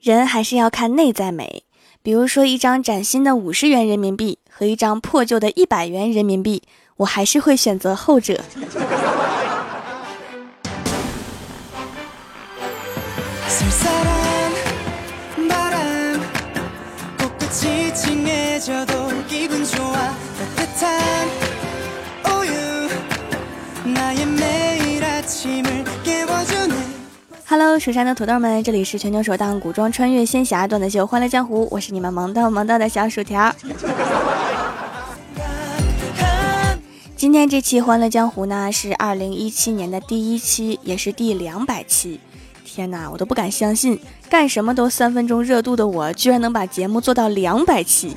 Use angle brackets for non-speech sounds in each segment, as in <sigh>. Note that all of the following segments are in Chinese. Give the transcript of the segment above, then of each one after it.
人还是要看内在美，比如说一张崭新的五十元人民币和一张破旧的一百元人民币，我还是会选择后者。Hello，蜀山的土豆们，这里是全球首档古装穿越仙侠段子秀《欢乐江湖》，我是你们萌逗萌逗的小薯条。<laughs> 今天这期《欢乐江湖》呢是二零一七年的第一期，也是第两百期。天哪，我都不敢相信，干什么都三分钟热度的我，居然能把节目做到两百期。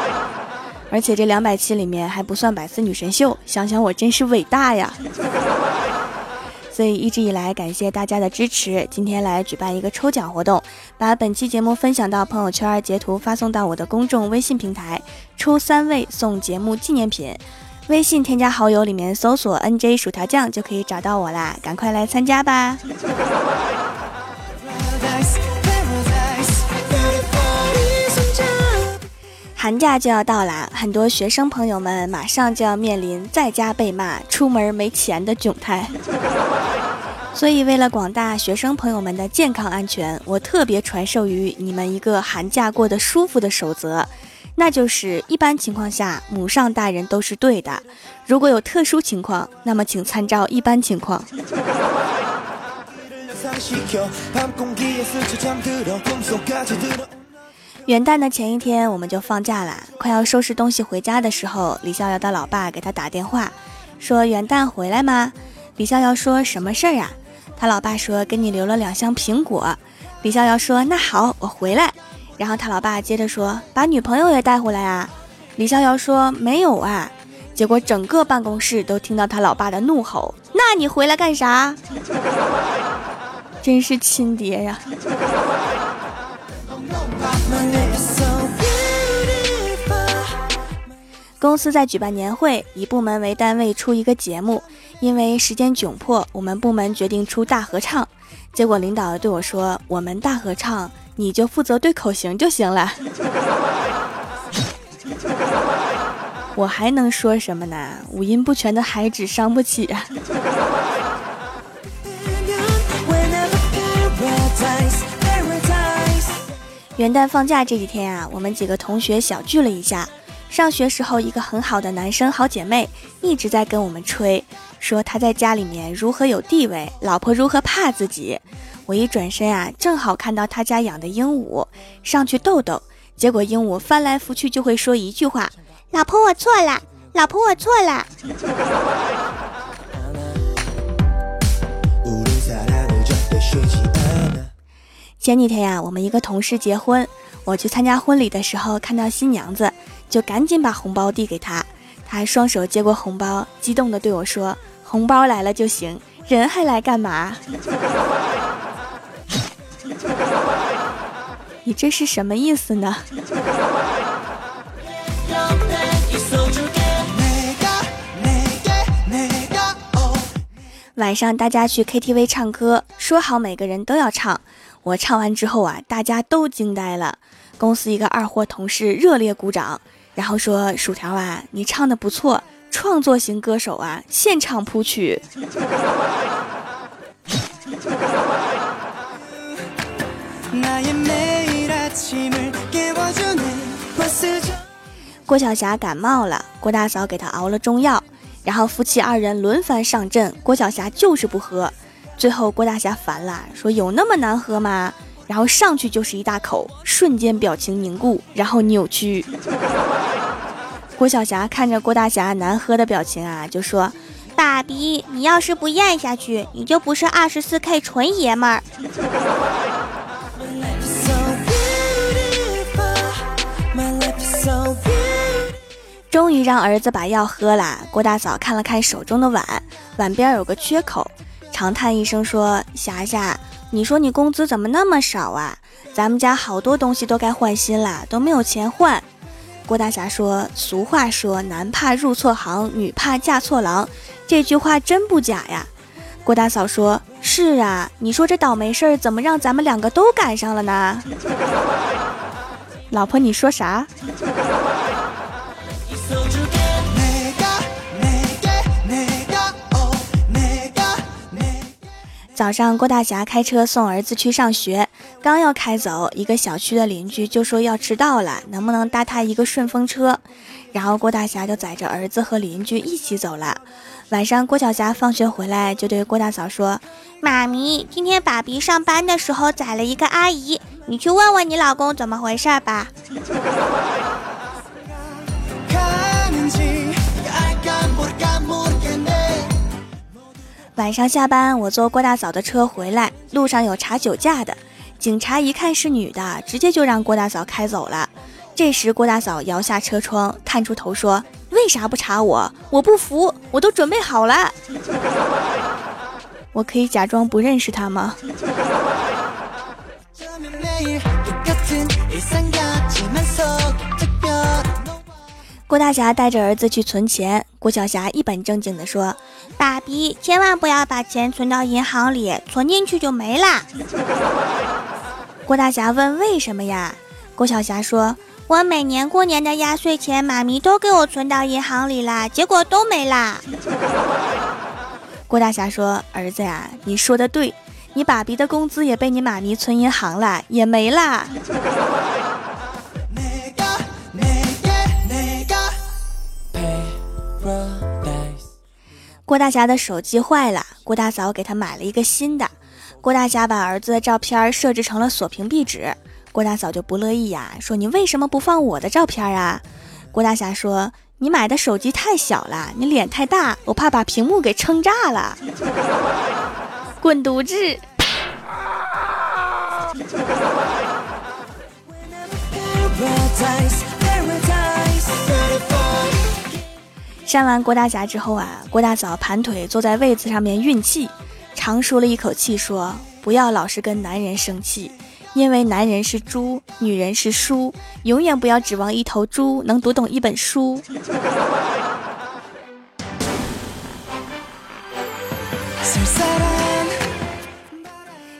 <laughs> 而且这两百期里面还不算百思女神秀，想想我真是伟大呀！所以一直以来感谢大家的支持，今天来举办一个抽奖活动，把本期节目分享到朋友圈，截图发送到我的公众微信平台，抽三位送节目纪念品。微信添加好友里面搜索 NJ 薯条酱就可以找到我啦，赶快来参加吧！寒假就要到啦，很多学生朋友们马上就要面临在家被骂、出门没钱的窘态。<laughs> 所以，为了广大学生朋友们的健康安全，我特别传授于你们一个寒假过得舒服的守则，那就是一般情况下母上大人都是对的。如果有特殊情况，那么请参照一般情况。<laughs> 元旦的前一天，我们就放假了。快要收拾东西回家的时候，李逍遥的老爸给他打电话，说：“元旦回来吗？”李逍遥说：“什么事儿啊？”他老爸说：“给你留了两箱苹果。”李逍遥说：“那好，我回来。”然后他老爸接着说：“把女朋友也带回来啊？”李逍遥说：“没有啊。”结果整个办公室都听到他老爸的怒吼：“那你回来干啥？” <laughs> 真是亲爹呀！公司在举办年会，以部门为单位出一个节目。因为时间窘迫，我们部门决定出大合唱。结果领导对我说：“我们大合唱，你就负责对口型就行了。<laughs> ”我还能说什么呢？五音不全的孩子伤不起啊！元旦放假这几天啊，我们几个同学小聚了一下。上学时候一个很好的男生好姐妹一直在跟我们吹。说他在家里面如何有地位，老婆如何怕自己。我一转身啊，正好看到他家养的鹦鹉，上去逗逗。结果鹦鹉翻来覆去就会说一句话：“老婆我错了，老婆我错了。”前几天呀，我们一个同事结婚，我去参加婚礼的时候，看到新娘子，就赶紧把红包递给他。他还双手接过红包，激动地对我说。红包来了就行，人还来干嘛？<laughs> 你这是什么意思呢？晚上大家去 KTV 唱歌，说好每个人都要唱。我唱完之后啊，大家都惊呆了。公司一个二货同事热烈鼓掌，然后说：“薯条啊，你唱的不错。”创作型歌手啊，现场谱曲。郭晓霞感冒了，郭大嫂给她熬了中药，然后夫妻二人轮番上阵，郭晓霞就是不喝。最后郭大侠烦了，说有那么难喝吗？然后上去就是一大口，瞬间表情凝固，然后扭曲。郭晓霞看着郭大侠难喝的表情啊，就说：“爸比，你要是不咽下去，你就不是二十四 K 纯爷们儿。”终于让儿子把药喝了。郭大嫂看了看手中的碗，碗边有个缺口，长叹一声说：“霞霞，你说你工资怎么那么少啊？咱们家好多东西都该换新了，都没有钱换。”郭大侠说：“俗话说，男怕入错行，女怕嫁错郎，这句话真不假呀。”郭大嫂说：“是啊，你说这倒霉事儿怎么让咱们两个都赶上了呢？<laughs> 老婆，你说啥？早上，郭大侠开车送儿子去上学，刚要开走，一个小区的邻居就说要迟到了，能不能搭他一个顺风车？然后郭大侠就载着儿子和邻居一起走了。晚上，郭晓霞放学回来就对郭大嫂说：“妈咪，今天爸比上班的时候载了一个阿姨，你去问问你老公怎么回事吧。”晚上下班，我坐郭大嫂的车回来，路上有查酒驾的，警察一看是女的，直接就让郭大嫂开走了。这时，郭大嫂摇下车窗，探出头说：“为啥不查我？我不服，我都准备好了。<laughs> 我可以假装不认识他吗？” <laughs> 郭大侠带着儿子去存钱，郭晓霞一本正经地说：“爸比，千万不要把钱存到银行里，存进去就没了。”郭大侠问：“为什么呀？”郭晓霞说：“我每年过年的压岁钱，妈咪都给我存到银行里啦，结果都没啦。”郭大侠说：“儿子呀，你说的对，你爸比的工资也被你妈咪存银行了，也没啦。”郭大侠的手机坏了，郭大嫂给他买了一个新的。郭大侠把儿子的照片设置成了锁屏壁纸，郭大嫂就不乐意呀，说你为什么不放我的照片啊？郭大侠说你买的手机太小了，你脸太大，我怕把屏幕给撑炸了。滚犊子！扇完郭大侠之后啊，郭大嫂盘腿坐在位子上面运气，长舒了一口气，说：“不要老是跟男人生气，因为男人是猪，女人是书，永远不要指望一头猪能读懂一本书。<laughs> ”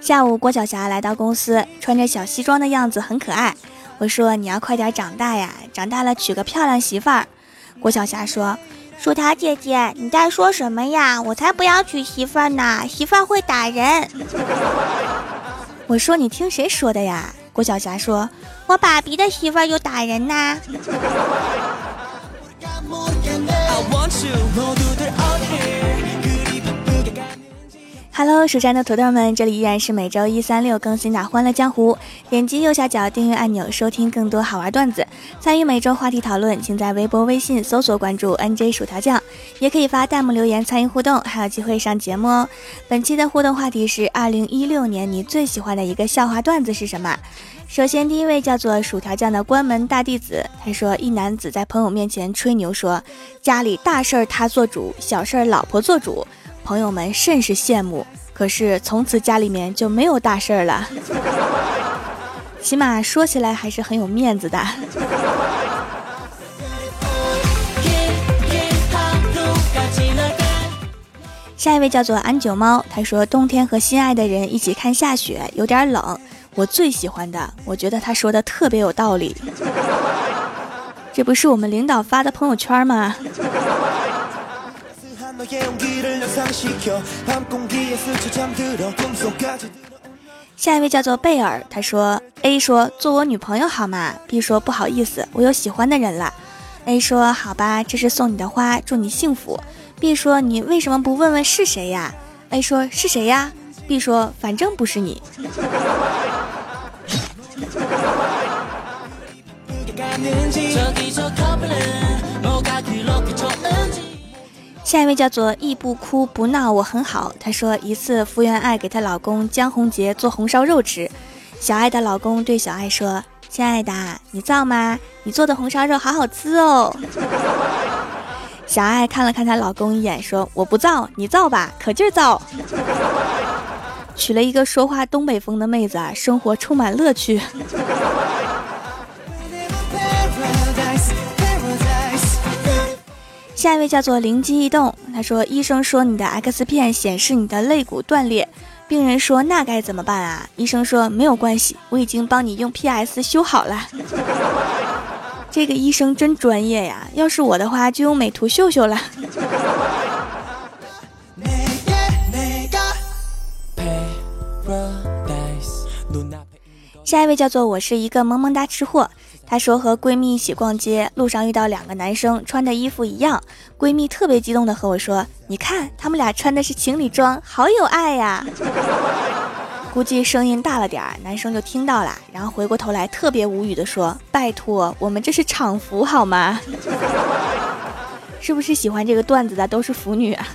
下午，郭晓霞来到公司，穿着小西装的样子很可爱。我说：“你要快点长大呀，长大了娶个漂亮媳妇儿。”郭晓霞说：“薯条姐姐，你在说什么呀？我才不要娶媳妇儿呢，媳妇儿会打人。<laughs> ”我说：“你听谁说的呀？”郭晓霞说：“我爸比的媳妇儿就打人呐。” Hello，蜀山的土豆们，这里依然是每周一、三、六更新的《欢乐江湖》。点击右下角订阅按钮，收听更多好玩段子，参与每周话题讨论，请在微博、微信搜索关注 NJ 薯条酱，也可以发弹幕留言参与互动，还有机会上节目哦。本期的互动话题是：二零一六年你最喜欢的一个笑话段子是什么？首先，第一位叫做薯条酱的关门大弟子，他说：一男子在朋友面前吹牛说，家里大事儿他做主，小事儿老婆做主。朋友们甚是羡慕，可是从此家里面就没有大事儿了，<laughs> 起码说起来还是很有面子的。下一位叫做安九猫，他说冬天和心爱的人一起看下雪有点冷，我最喜欢的，我觉得他说的特别有道理。这不是我们领导发的朋友圈吗？下一位叫做贝尔，他说：“A 说做我女朋友好吗？”B 说：“不好意思，我有喜欢的人了。”A 说：“好吧，这是送你的花，祝你幸福。”B 说：“你为什么不问问是谁呀？”A 说：“是谁呀？”B 说：“反正不是你。<laughs> ”下一位叫做亦不哭不闹，我很好。她说一次福原爱给她老公江宏杰做红烧肉吃，小爱的老公对小爱说：“亲爱的，你造吗？你做的红烧肉好好吃哦。<laughs> ”小爱看了看她老公一眼，说：“我不造，你造吧，可劲儿造。” <laughs> 娶了一个说话东北风的妹子，生活充满乐趣。下一位叫做灵机一动，他说：“医生说你的 X 片显示你的肋骨断裂，病人说那该怎么办啊？医生说没有关系，我已经帮你用 PS 修好了。<laughs> 这个医生真专业呀！要是我的话，就用美图秀秀了。<laughs> 下一位叫做我是一个萌萌哒吃货。她说和闺蜜一起逛街，路上遇到两个男生穿的衣服一样，闺蜜特别激动的和我说：“你看他们俩穿的是情侣装，好有爱呀！”估计声音大了点儿，男生就听到了，然后回过头来特别无语的说：“拜托，我们这是厂服好吗？<laughs> 是不是喜欢这个段子的都是腐女啊？”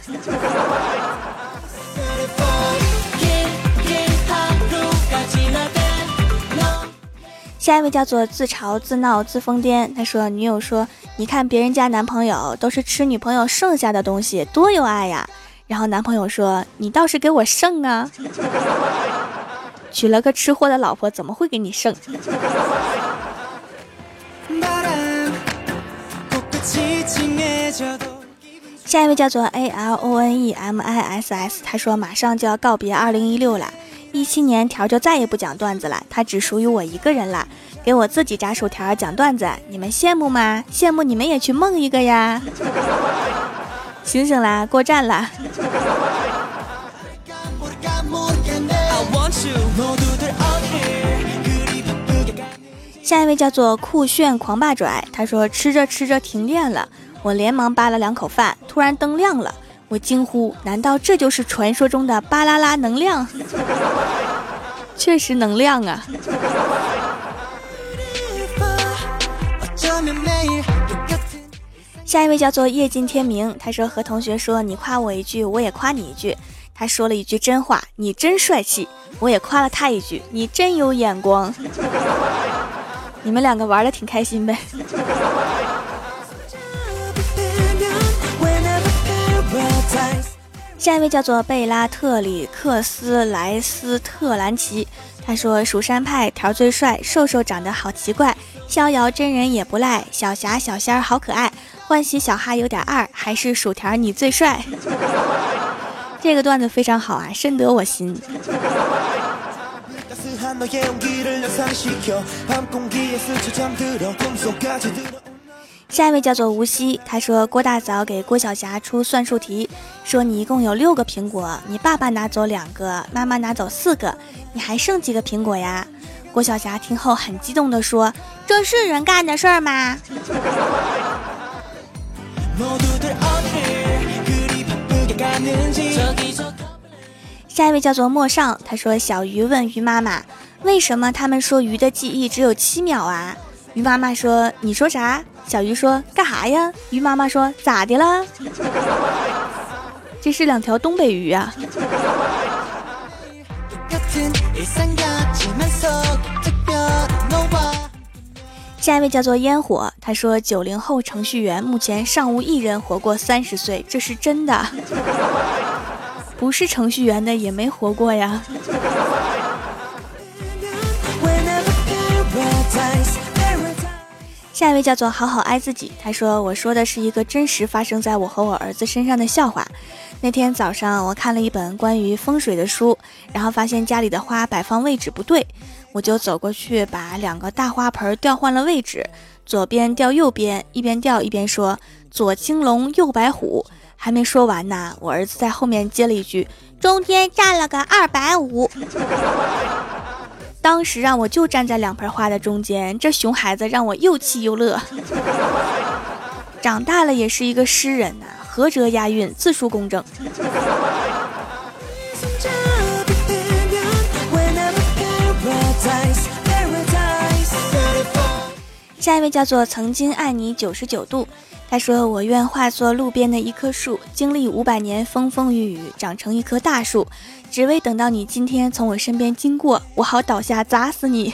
下一位叫做自嘲自闹自疯癫，他说女友说：“你看别人家男朋友都是吃女朋友剩下的东西，多有爱呀。”然后男朋友说：“你倒是给我剩啊！娶了个吃货的老婆，怎么会给你剩？”下一位叫做 A L O N E M I S S，他说马上就要告别二零一六了。一七年条就再也不讲段子了，它只属于我一个人了，给我自己炸薯条讲段子，你们羡慕吗？羡慕你们也去梦一个呀！醒醒啦，过站啦！下一位叫做酷炫狂霸拽，他说吃着吃着停电了，我连忙扒了两口饭，突然灯亮了。我惊呼：“难道这就是传说中的巴啦啦能量？<laughs> 确实能量啊！”下一位叫做夜尽天明，他说和同学说：“你夸我一句，我也夸你一句。”他说了一句真话：“你真帅气。”我也夸了他一句：“你真有眼光。<laughs> ”你们两个玩的挺开心呗。下一位叫做贝拉特里克斯莱斯特兰奇，他说：“蜀山派条最帅，瘦瘦长得好奇怪，逍遥真人也不赖，小霞小仙儿好可爱，欢喜小哈有点二，还是薯条你最帅。<laughs> ”这个段子非常好啊，深得我心。<laughs> 下一位叫做无锡，他说郭大嫂给郭晓霞出算术题，说你一共有六个苹果，你爸爸拿走两个，妈妈拿走四个，你还剩几个苹果呀？郭晓霞听后很激动地说：“这是人干的事儿吗？” <laughs> 下一位叫做陌上，他说小鱼问鱼妈妈，为什么他们说鱼的记忆只有七秒啊？鱼妈妈说：“你说啥？”小鱼说：“干啥呀？”鱼妈妈说：“咋的了？” <laughs> 这是两条东北鱼啊。下一位叫做烟火，他说：“九零后程序员目前尚无一人活过三十岁，这是真的。<laughs> 不是程序员的也没活过呀。”下一位叫做好好爱自己，他说：“我说的是一个真实发生在我和我儿子身上的笑话。那天早上，我看了一本关于风水的书，然后发现家里的花摆放位置不对，我就走过去把两个大花盆调换了位置，左边调右边，一边调一边说左青龙右白虎。还没说完呢，我儿子在后面接了一句：中间站了个二百五。”当时让我就站在两盆花的中间，这熊孩子让我又气又乐。<laughs> 长大了也是一个诗人呐，合辙押韵，字数工整。下一位叫做曾经爱你九十九度。他说：“我愿化作路边的一棵树，经历五百年风风雨雨，长成一棵大树，只为等到你今天从我身边经过，我好倒下砸死你。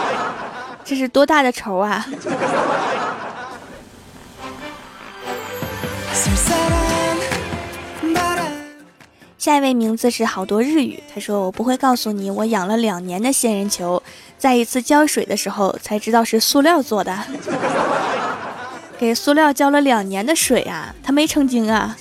<laughs> 这是多大的仇啊！”下一位名字是好多日语。他说：“我不会告诉你，我养了两年的仙人球，在一次浇水的时候才知道是塑料做的。<laughs> 给塑料浇了两年的水啊它没成精啊。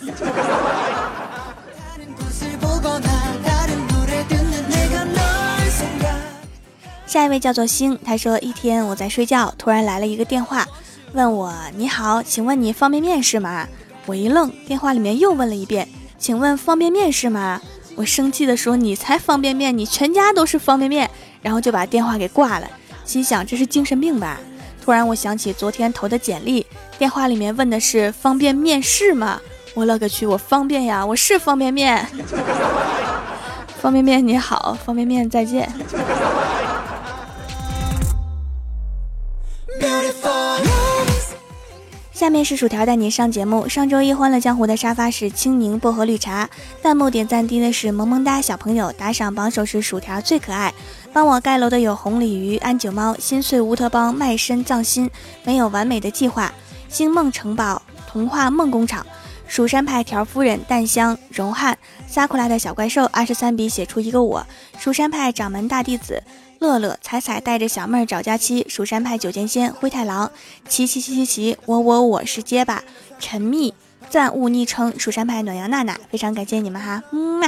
下一位叫做星他说一天我在睡觉突然来了一个电话问我你好请问你方便面是吗？我一愣电话里面又问了一遍请问方便面是吗？我生气的说你才方便面你全家都是方便面。然后就把电话给挂了，心想这是精神病吧？突然我想起昨天投的简历，电话里面问的是方便面试吗？我勒个去，我方便呀，我是方便面，方便面你好，方便面再见。下面是薯条带你上节目。上周一欢乐江湖的沙发是青柠薄荷绿茶，弹幕点赞低的是萌萌哒小朋友，打赏榜首是薯条最可爱。帮我盖楼的有红鲤鱼、安九猫、心碎乌特邦、卖身葬心，没有完美的计划。星梦城堡、童话梦工厂、蜀山派条夫人、淡香、荣汉、撒库拉的小怪兽、二十三笔写出一个我、蜀山派掌门大弟子。乐乐彩彩带着小妹儿找佳期，蜀山派九剑仙灰太狼，齐齐齐齐齐，我我我是结巴，陈密暂勿昵称，蜀山派暖阳娜娜，非常感谢你们哈，嗯嘛。